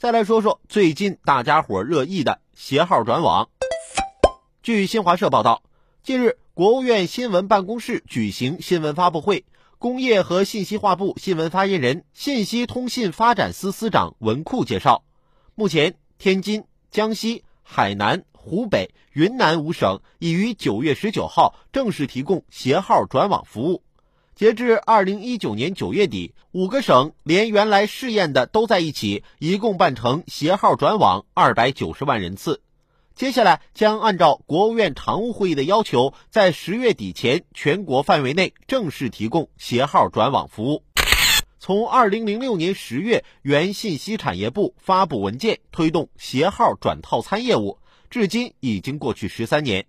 再来说说最近大家伙热议的携号转网。据新华社报道，近日，国务院新闻办公室举行新闻发布会，工业和信息化部新闻发言人、信息通信发展司司长文库介绍，目前天津、江西、海南、湖北、云南五省已于九月十九号正式提供携号转网服务。截至二零一九年九月底，五个省连原来试验的都在一起，一共办成携号转网二百九十万人次。接下来将按照国务院常务会议的要求，在十月底前全国范围内正式提供携号转网服务。从二零零六年十月，原信息产业部发布文件推动携号转套餐业务，至今已经过去十三年。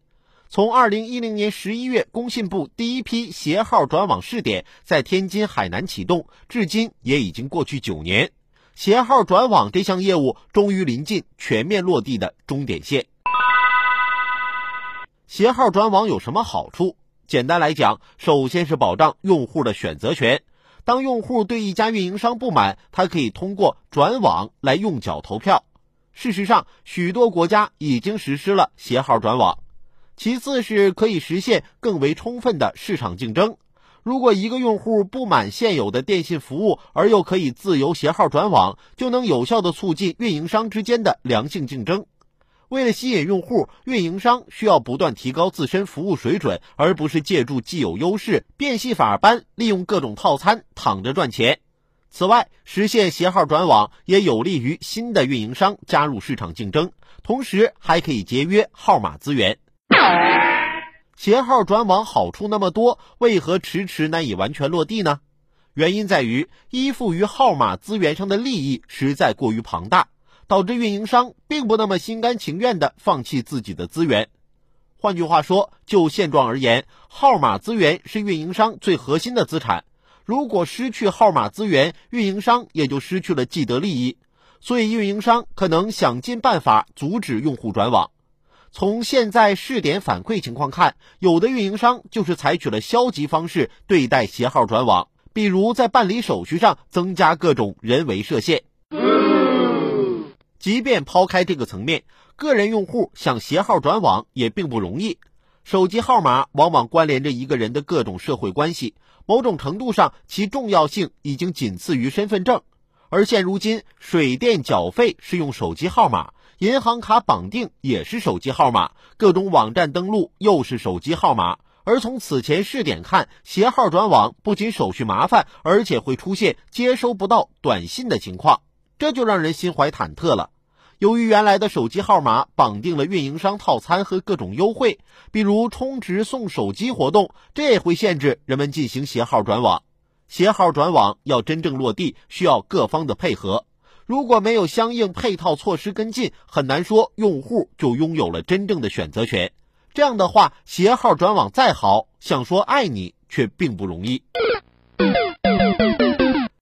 从二零一零年十一月，工信部第一批携号转网试点在天津、海南启动，至今也已经过去九年。携号转网这项业务终于临近全面落地的终点线。携号转网有什么好处？简单来讲，首先是保障用户的选择权。当用户对一家运营商不满，他可以通过转网来用脚投票。事实上，许多国家已经实施了携号转网。其次是可以实现更为充分的市场竞争。如果一个用户不满现有的电信服务，而又可以自由携号转网，就能有效的促进运营商之间的良性竞争。为了吸引用户，运营商需要不断提高自身服务水准，而不是借助既有优势，变戏法般利用各种套餐躺着赚钱。此外，实现携号转网也有利于新的运营商加入市场竞争，同时还可以节约号码资源。携号转网好处那么多，为何迟迟难以完全落地呢？原因在于依附于号码资源上的利益实在过于庞大。导致运营商并不那么心甘情愿地放弃自己的资源。换句话说，就现状而言，号码资源是运营商最核心的资产。如果失去号码资源，运营商也就失去了既得利益。所以，运营商可能想尽办法阻止用户转网。从现在试点反馈情况看，有的运营商就是采取了消极方式对待携号转网，比如在办理手续上增加各种人为设限。即便抛开这个层面，个人用户想携号转网也并不容易。手机号码往往关联着一个人的各种社会关系，某种程度上其重要性已经仅次于身份证。而现如今，水电缴费是用手机号码，银行卡绑定也是手机号码，各种网站登录又是手机号码。而从此前试点看，携号转网不仅手续麻烦，而且会出现接收不到短信的情况。这就让人心怀忐忑了。由于原来的手机号码绑定了运营商套餐和各种优惠，比如充值送手机活动，这也会限制人们进行携号转网。携号转网要真正落地，需要各方的配合。如果没有相应配套措施跟进，很难说用户就拥有了真正的选择权。这样的话，携号转网再好，想说爱你却并不容易。